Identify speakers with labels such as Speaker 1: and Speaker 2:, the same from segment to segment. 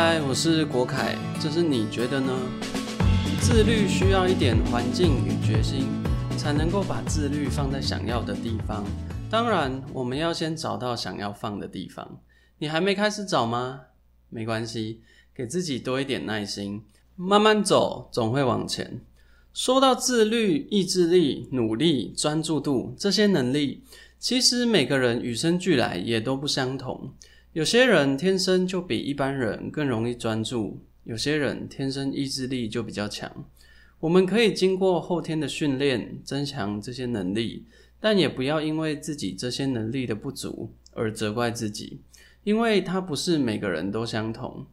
Speaker 1: 嗨，我是国凯，这是你觉得呢？自律需要一点环境与决心，才能够把自律放在想要的地方。当然，我们要先找到想要放的地方。你还没开始找吗？没关系，给自己多一点耐心，慢慢走，总会往前。说到自律、意志力、努力、专注度这些能力，其实每个人与生俱来也都不相同。有些人天生就比一般人更容易专注，有些人天生意志力就比较强。我们可以经过后天的训练增强这些能力，但也不要因为自己这些能力的不足而责怪自己，因为它不是每个人都相同。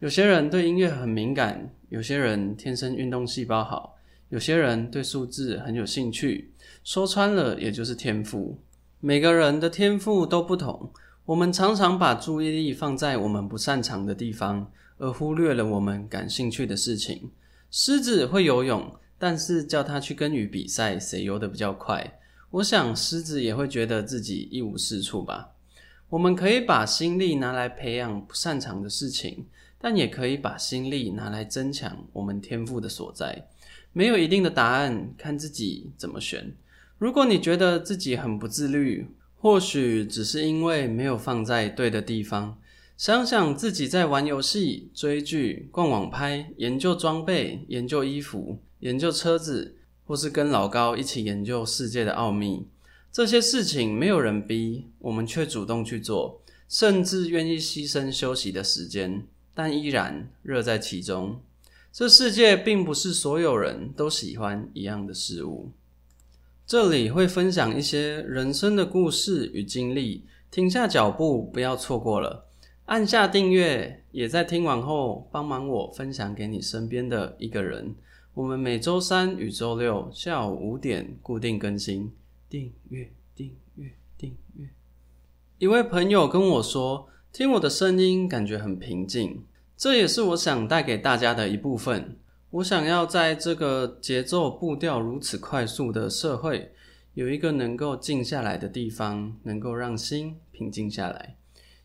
Speaker 1: 有些人对音乐很敏感，有些人天生运动细胞好，有些人对数字很有兴趣。说穿了，也就是天赋。每个人的天赋都不同。我们常常把注意力放在我们不擅长的地方，而忽略了我们感兴趣的事情。狮子会游泳，但是叫他去跟鱼比赛，谁游得比较快？我想狮子也会觉得自己一无是处吧。我们可以把心力拿来培养不擅长的事情，但也可以把心力拿来增强我们天赋的所在。没有一定的答案，看自己怎么选。如果你觉得自己很不自律，或许只是因为没有放在对的地方。想想自己在玩游戏、追剧、逛网拍、研究装备、研究衣服、研究车子，或是跟老高一起研究世界的奥秘，这些事情没有人逼我们，却主动去做，甚至愿意牺牲休息的时间，但依然乐在其中。这世界并不是所有人都喜欢一样的事物。这里会分享一些人生的故事与经历，停下脚步，不要错过了。按下订阅，也在听完后帮忙我分享给你身边的一个人。我们每周三与周六下午五点固定更新，订阅订阅订阅。一位朋友跟我说，听我的声音感觉很平静，这也是我想带给大家的一部分。我想要在这个节奏步调如此快速的社会，有一个能够静下来的地方，能够让心平静下来。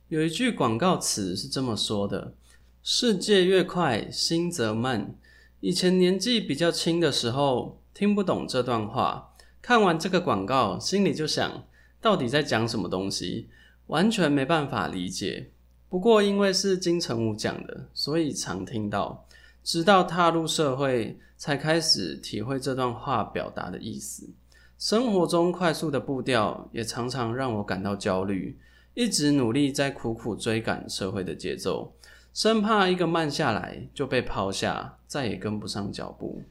Speaker 1: 有一句广告词是这么说的：“世界越快，心则慢。”以前年纪比较轻的时候，听不懂这段话，看完这个广告，心里就想，到底在讲什么东西，完全没办法理解。不过因为是金城武讲的，所以常听到。直到踏入社会，才开始体会这段话表达的意思。生活中快速的步调，也常常让我感到焦虑。一直努力在苦苦追赶社会的节奏，生怕一个慢下来就被抛下，再也跟不上脚步。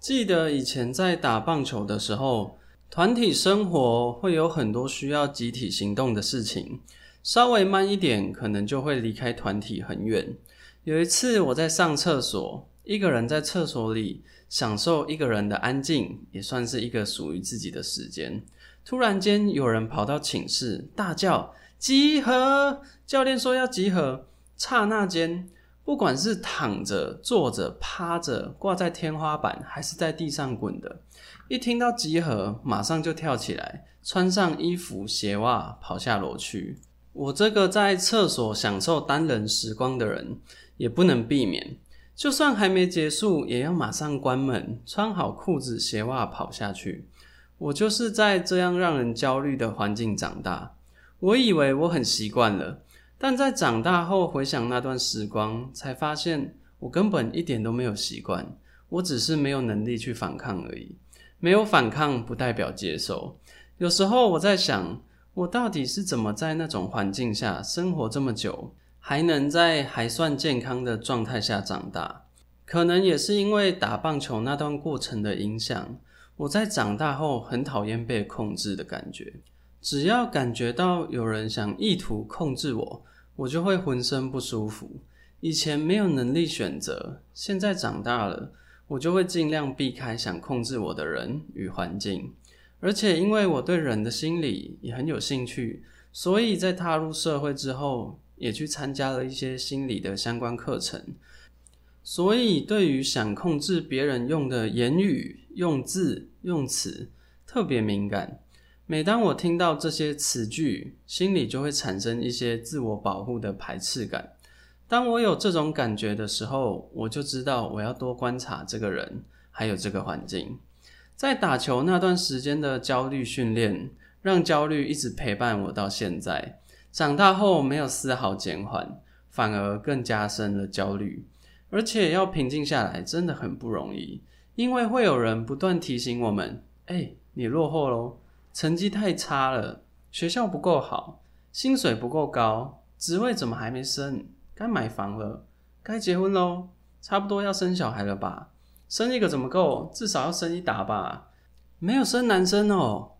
Speaker 1: 记得以前在打棒球的时候，团体生活会有很多需要集体行动的事情，稍微慢一点，可能就会离开团体很远。有一次，我在上厕所，一个人在厕所里享受一个人的安静，也算是一个属于自己的时间。突然间，有人跑到寝室，大叫“集合”，教练说要集合。刹那间，不管是躺着、坐着、趴着、挂在天花板，还是在地上滚的，一听到集合，马上就跳起来，穿上衣服、鞋袜，跑下楼去。我这个在厕所享受单人时光的人。也不能避免，就算还没结束，也要马上关门，穿好裤子、鞋袜跑下去。我就是在这样让人焦虑的环境长大。我以为我很习惯了，但在长大后回想那段时光，才发现我根本一点都没有习惯。我只是没有能力去反抗而已。没有反抗不代表接受。有时候我在想，我到底是怎么在那种环境下生活这么久？还能在还算健康的状态下长大，可能也是因为打棒球那段过程的影响。我在长大后很讨厌被控制的感觉，只要感觉到有人想意图控制我，我就会浑身不舒服。以前没有能力选择，现在长大了，我就会尽量避开想控制我的人与环境。而且因为我对人的心理也很有兴趣，所以在踏入社会之后。也去参加了一些心理的相关课程，所以对于想控制别人用的言语、用字、用词特别敏感。每当我听到这些词句，心里就会产生一些自我保护的排斥感。当我有这种感觉的时候，我就知道我要多观察这个人，还有这个环境。在打球那段时间的焦虑训练，让焦虑一直陪伴我到现在。长大后没有丝毫减缓，反而更加深了焦虑。而且要平静下来真的很不容易，因为会有人不断提醒我们：“哎，你落后喽，成绩太差了，学校不够好，薪水不够高，职位怎么还没升？该买房了，该结婚喽，差不多要生小孩了吧？生一个怎么够？至少要生一打吧？没有生男生哦。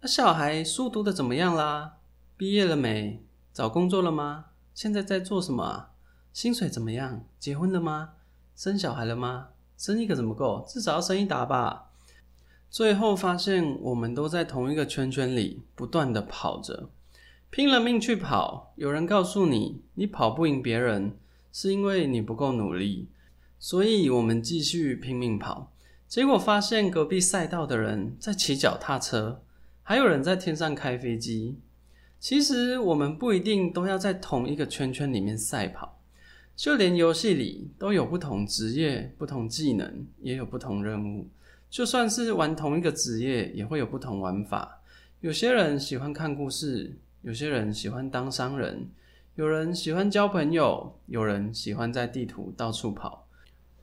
Speaker 1: 那小孩书读的怎么样啦？毕业了没？找工作了吗？现在在做什么？”薪水怎么样？结婚了吗？生小孩了吗？生一个怎么够？至少要生一打吧。最后发现，我们都在同一个圈圈里不断的跑着，拼了命去跑。有人告诉你，你跑不赢别人，是因为你不够努力。所以我们继续拼命跑，结果发现隔壁赛道的人在骑脚踏车，还有人在天上开飞机。其实我们不一定都要在同一个圈圈里面赛跑。就连游戏里都有不同职业、不同技能，也有不同任务。就算是玩同一个职业，也会有不同玩法。有些人喜欢看故事，有些人喜欢当商人，有人喜欢交朋友，有人喜欢在地图到处跑。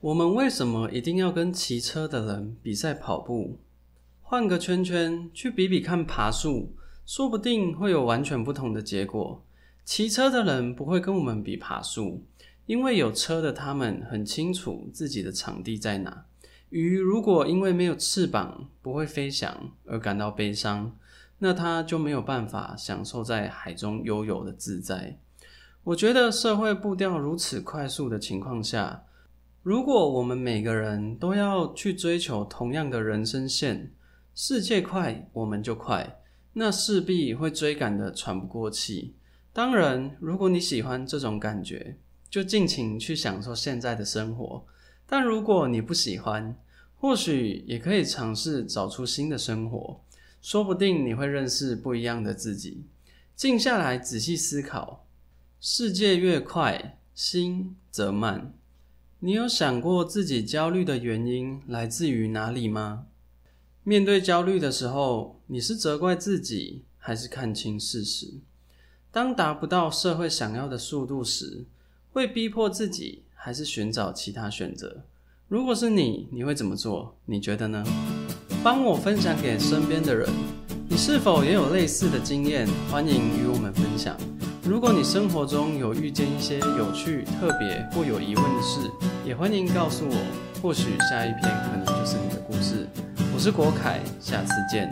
Speaker 1: 我们为什么一定要跟骑车的人比赛跑步？换个圈圈去比比看爬树，说不定会有完全不同的结果。骑车的人不会跟我们比爬树。因为有车的他们很清楚自己的场地在哪。鱼如果因为没有翅膀不会飞翔而感到悲伤，那它就没有办法享受在海中悠游的自在。我觉得社会步调如此快速的情况下，如果我们每个人都要去追求同样的人生线，世界快我们就快，那势必会追赶的喘不过气。当然，如果你喜欢这种感觉，就尽情去享受现在的生活，但如果你不喜欢，或许也可以尝试找出新的生活，说不定你会认识不一样的自己。静下来仔细思考，世界越快，心则慢。你有想过自己焦虑的原因来自于哪里吗？面对焦虑的时候，你是责怪自己，还是看清事实？当达不到社会想要的速度时，会逼迫自己，还是寻找其他选择？如果是你，你会怎么做？你觉得呢？帮我分享给身边的人。你是否也有类似的经验？欢迎与我们分享。如果你生活中有遇见一些有趣、特别或有疑问的事，也欢迎告诉我。或许下一篇可能就是你的故事。我是国凯，下次见。